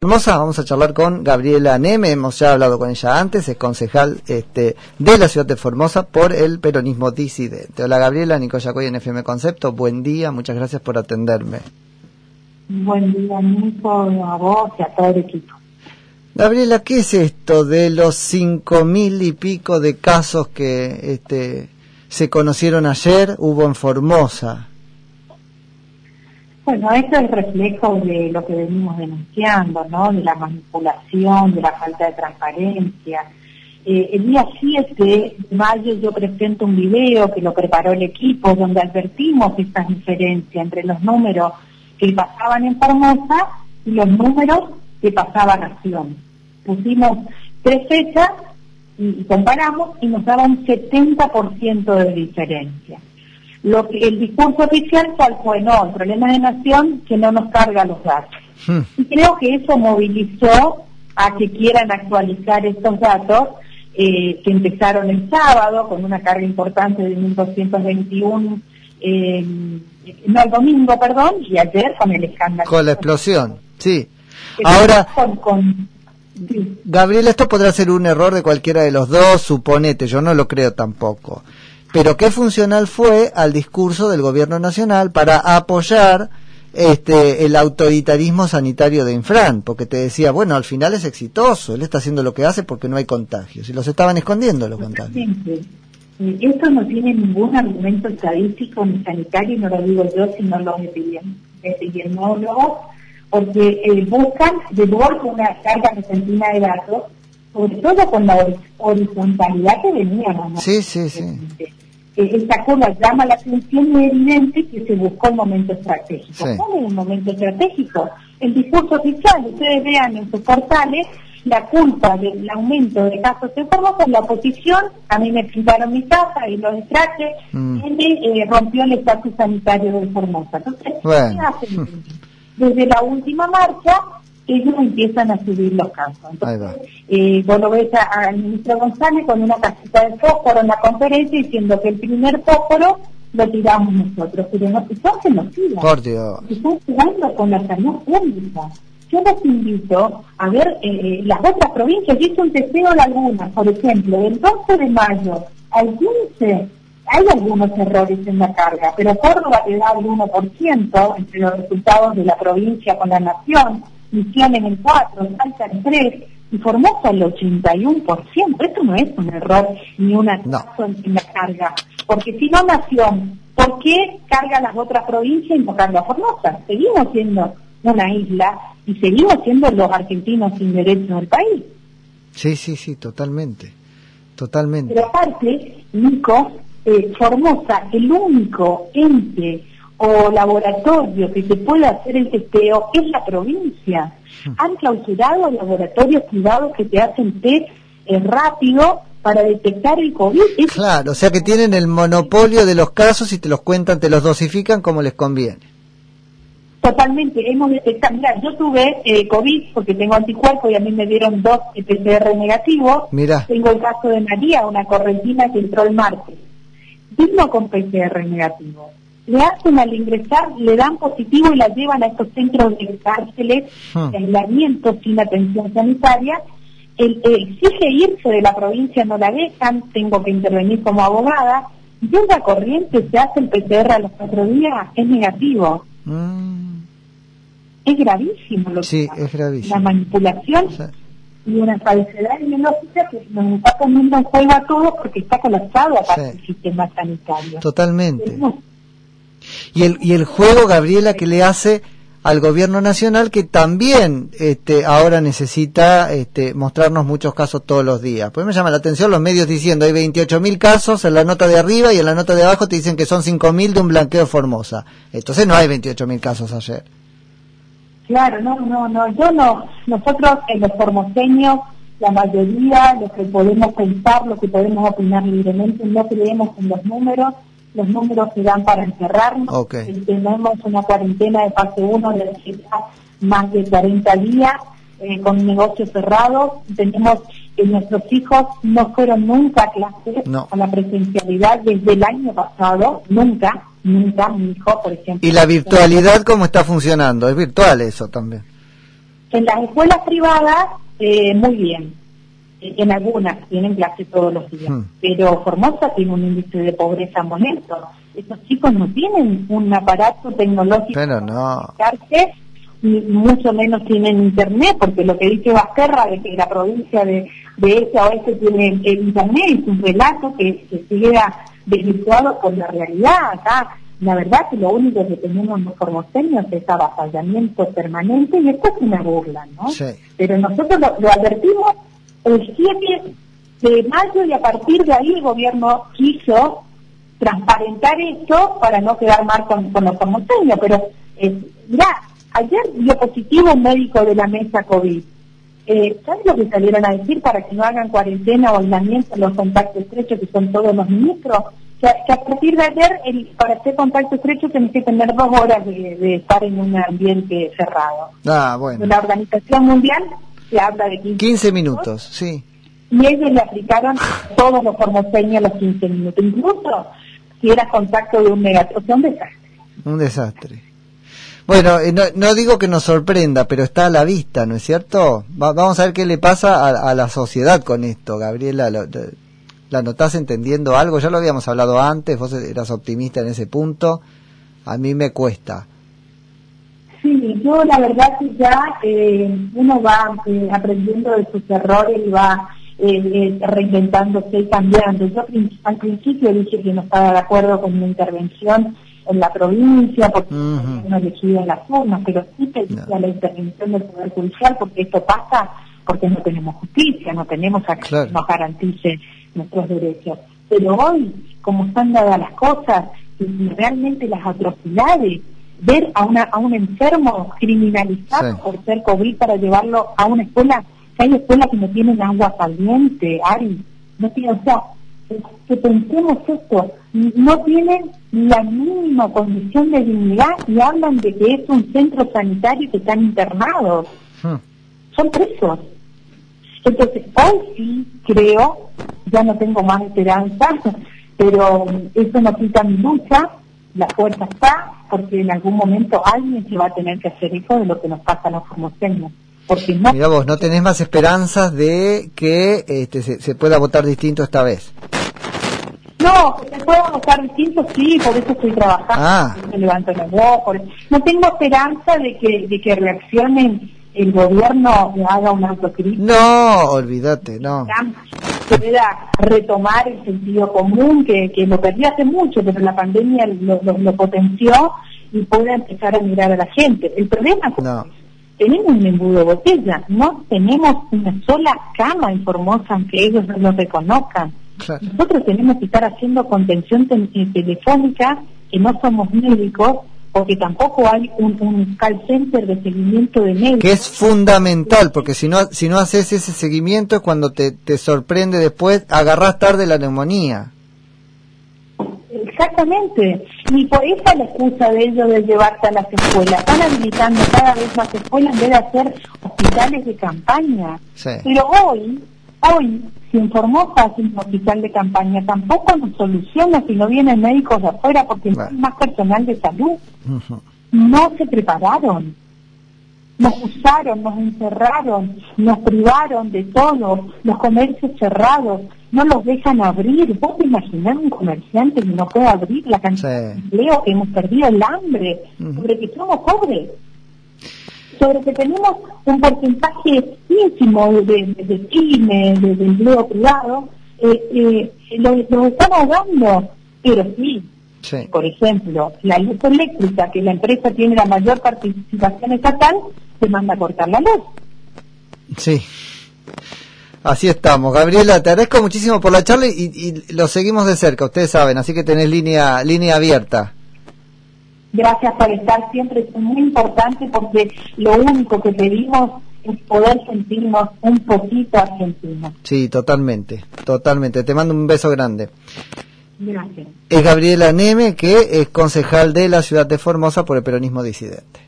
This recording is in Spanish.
Hermosa, vamos a charlar con Gabriela Neme, hemos ya hablado con ella antes, es concejal este, de la ciudad de Formosa por el peronismo disidente. Hola Gabriela, Nico Yacoy en FM Concepto, buen día, muchas gracias por atenderme. Buen día Nico, a vos y a todo el equipo. Gabriela, ¿qué es esto de los cinco mil y pico de casos que este, se conocieron ayer, hubo en Formosa? Bueno, esto es reflejo de lo que venimos denunciando, ¿no? De la manipulación, de la falta de transparencia. Eh, el día 7 de mayo yo presento un video que lo preparó el equipo donde advertimos esta diferencia entre los números que pasaban en Formosa y los números que pasaban a Acción. Pusimos tres fechas y comparamos y nos daba un 70% de diferencia. Lo que el discurso oficial fue, no, el problema de nación que no nos carga los datos. Hmm. Y creo que eso movilizó a que quieran actualizar estos datos eh, que empezaron el sábado con una carga importante de 1.221, eh, no el domingo, perdón, y ayer con el escándalo. Con la explosión, sí. Ahora, con, Gabriel, esto podrá ser un error de cualquiera de los dos, suponete, yo no lo creo tampoco pero qué funcional fue al discurso del gobierno nacional para apoyar este el autoritarismo sanitario de Infran, porque te decía, bueno, al final es exitoso, él está haciendo lo que hace porque no hay contagios, y los estaban escondiendo los contagios. Esto no tiene ningún argumento estadístico ni sanitario, no lo digo yo, sino los epidemiólogos, porque eh, buscan de vuelta una carga repentina de datos, sobre todo con la horizontalidad que veníamos. Sí, sí, sí esta curva llama la atención y es evidente que se buscó el momento estratégico. ¿Cuál es el momento estratégico? El discurso oficial, ustedes vean en sus portales, la culpa del aumento de casos enfermos en la oposición, a mí me pintaron mi casa y los extraje, mm. eh, rompió el estatus sanitario de Formosa. Entonces, ¿qué hacen? Desde la última marcha, ellos empiezan a subir los casos. Entonces, eh, vos lo ves al ministro González con una casita de fósforo en la conferencia diciendo que el primer fósforo lo tiramos nosotros, pero no son genocidas. Por Dios. Están jugando con la salud pública. Yo les invito a ver eh, eh las otras provincias. Yo hice un testeo de algunas, por ejemplo, del 12 de mayo al 15 hay algunos errores en la carga, pero Córdoba te da el 1% entre los resultados de la provincia con la nación. Misión en el 4, Salta en 3 y Formosa el 81%. Esto no es un error ni un atraso en, la carga. Porque si no, Nación, ¿por qué carga las otras provincias invocando a Formosa? Seguimos siendo una isla y seguimos siendo los argentinos sin derechos del país. Sí, sí, sí, totalmente. Totalmente. Pero aparte, Nico, eh, Formosa, el único ente o laboratorio que se puede hacer el testeo es la provincia. Han clausurado laboratorios privados que te hacen test eh, rápido para detectar el COVID. Claro, o sea que tienen el monopolio de los casos y te los cuentan, te los dosifican como les conviene. Totalmente, hemos detectado, mira, yo tuve eh, COVID porque tengo anticuerpos y a mí me dieron dos PCR negativos. Mira. Tengo el caso de María, una correntina que entró el martes. Vino con PCR negativo le hacen al ingresar, le dan positivo y la llevan a estos centros de cárceles ah. de aislamiento sin atención sanitaria. El, exige irse de la provincia, no la dejan, tengo que intervenir como abogada. Llega corriente, se hace el PCR a los cuatro días, es negativo. Mm. Es gravísimo lo sí, es gravísimo. La manipulación y una falsedad ideológica que nos está poniendo en juego a todos porque está colapsado aparte del sistema sanitario. Totalmente y el, y el juego, Gabriela, que le hace al gobierno nacional que también este, ahora necesita este, mostrarnos muchos casos todos los días. Pues me llama la atención los medios diciendo hay 28.000 casos en la nota de arriba y en la nota de abajo te dicen que son 5.000 de un blanqueo Formosa. Entonces no hay 28.000 casos ayer. Claro, no, no, no, yo no. Nosotros, en los formoseños, la mayoría, los que podemos pensar, los que podemos opinar libremente, no creemos en los números los números que dan para encerrarnos. Tenemos una cuarentena de fase 1 de más de 40 días eh, con negocios cerrados. Tenemos que nuestros hijos no fueron nunca a clases con la presencialidad desde el año pasado, nunca, nunca, mi hijo, por ejemplo. ¿Y la virtualidad cómo está funcionando? ¿Es virtual eso también? En las escuelas privadas, eh, muy bien. Eh, en algunas tienen clase todos los días. Hmm. Pero Formosa tiene un índice de pobreza molesto. Esos chicos no tienen un aparato tecnológico pero no. ni mucho menos tienen internet, porque lo que dice Basterra de que la provincia de, de ese a oeste tiene el internet es un relato que, se queda desvirtuado con la realidad. Acá la verdad que lo único que tenemos los formoseños es avasallamiento permanente y esto es una burla, ¿no? Pero nosotros lo, advertimos el 7 de mayo y a partir de ahí el gobierno quiso transparentar esto para no quedar mal con, los formoseños. Pero, eh, ayer dio positivo un médico de la mesa COVID. Eh, ¿Sabes lo que salieron a decir para que no hagan cuarentena o aislamiento los contactos estrechos que son todos los ministros? que, a partir de ayer, el, para hacer contacto estrecho, tenés que tener dos horas de, estar en un ambiente cerrado. Ah, bueno. La Organización Mundial se habla de 15, 15 minutos. sí. Y ellos le aplicaron todos los formoseños los 15 minutos, incluso si era contacto de un sea, un desastre. Un desastre. Bueno, eh, no, digo que nos sorprenda, pero está a la vista, ¿no es cierto? vamos a ver qué le pasa a, la sociedad con esto, Gabriela. ¿La notás entendiendo algo? Ya lo habíamos hablado antes, vos eras optimista en ese punto. A mí me cuesta. Sí, yo la verdad que ya eh, uno va eh, aprendiendo de sus errores y va eh, reinventándose y cambiando. Yo al principio dije que no estaba de acuerdo con una intervención en la provincia porque no elegía en las urnas, pero sí pedía la intervención del Poder Judicial porque esto pasa porque no tenemos justicia, no tenemos a que nos garantice nuestros derechos. Pero hoy, como están dadas las cosas, y realmente las atrocidades, ver a, una, a un enfermo criminalizado por ser COVID para llevarlo a una escuela, que hay escuelas que no tienen agua caliente, Ari, no tiene, o sea, que pensemos esto, no tienen la mínima condición de dignidad y hablan de que es un centro sanitario que están internados. Hmm. Son presos. Entonces, hoy sí creo, ya no tengo más esperanza, pero eso no quita mi lucha, la fuerza está, porque en algún momento alguien se va a tener que hacer eco de lo que nos pasa a los formoseños. Porque no... Mira vos, ¿no tenés más esperanzas de que este, se, pueda votar distinto esta vez? No, se pueda votar distinto, sí, por eso estoy trabajando, ah. me levanto la voz, no tengo esperanza de que, de que reaccionen el gobierno haga una autocrítica. No, olvídate, no. Pueda retomar el sentido común que, que lo perdí hace mucho, pero la pandemia lo, lo, potenció y pueda empezar a mirar a la gente. El problema es que tenemos un embudo de botella, no tenemos una sola cama en Formosa, aunque ellos no lo reconozcan. Nosotros tenemos que estar haciendo contención telefónica, que no somos médicos, porque tampoco hay un, call center de seguimiento de médicos. Que es fundamental, porque si no, si no haces ese seguimiento es cuando te, te sorprende después, agarrás tarde la neumonía. Exactamente, y por esa la excusa de ellos de llevarte a las escuelas. Están habilitando cada vez más escuelas en vez de hacer hospitales de campaña. Pero hoy, hoy si en Formosa un hospital de campaña tampoco nos soluciona si no vienen médicos de afuera porque no hay más personal de salud. No se prepararon. Nos usaron, nos encerraron, nos privaron de todo, los comercios cerrados, no los dejan abrir. ¿Vos te imaginás un comerciante que no puede abrir la cantidad de empleo que hemos perdido, el hambre, sobre que somos pobres? Sobre que tenemos un porcentaje ínfimo de, de, de pymes, de, empleo privado, eh, eh, lo, estamos dando, pero sí, por ejemplo, la luz eléctrica, que la empresa tiene la mayor participación estatal, se manda a cortar la luz. Sí. Así estamos. Gabriela, te agradezco muchísimo por la charla y, y, lo seguimos de cerca, ustedes saben, así que tenés línea, línea abierta. Gracias por estar siempre, es muy importante porque lo único que pedimos es poder sentirnos un poquito argentinos. Sí, totalmente, totalmente. Te mando un beso grande. Gracias. Es Gabriela Neme, que es concejal de la ciudad de Formosa por el peronismo disidente.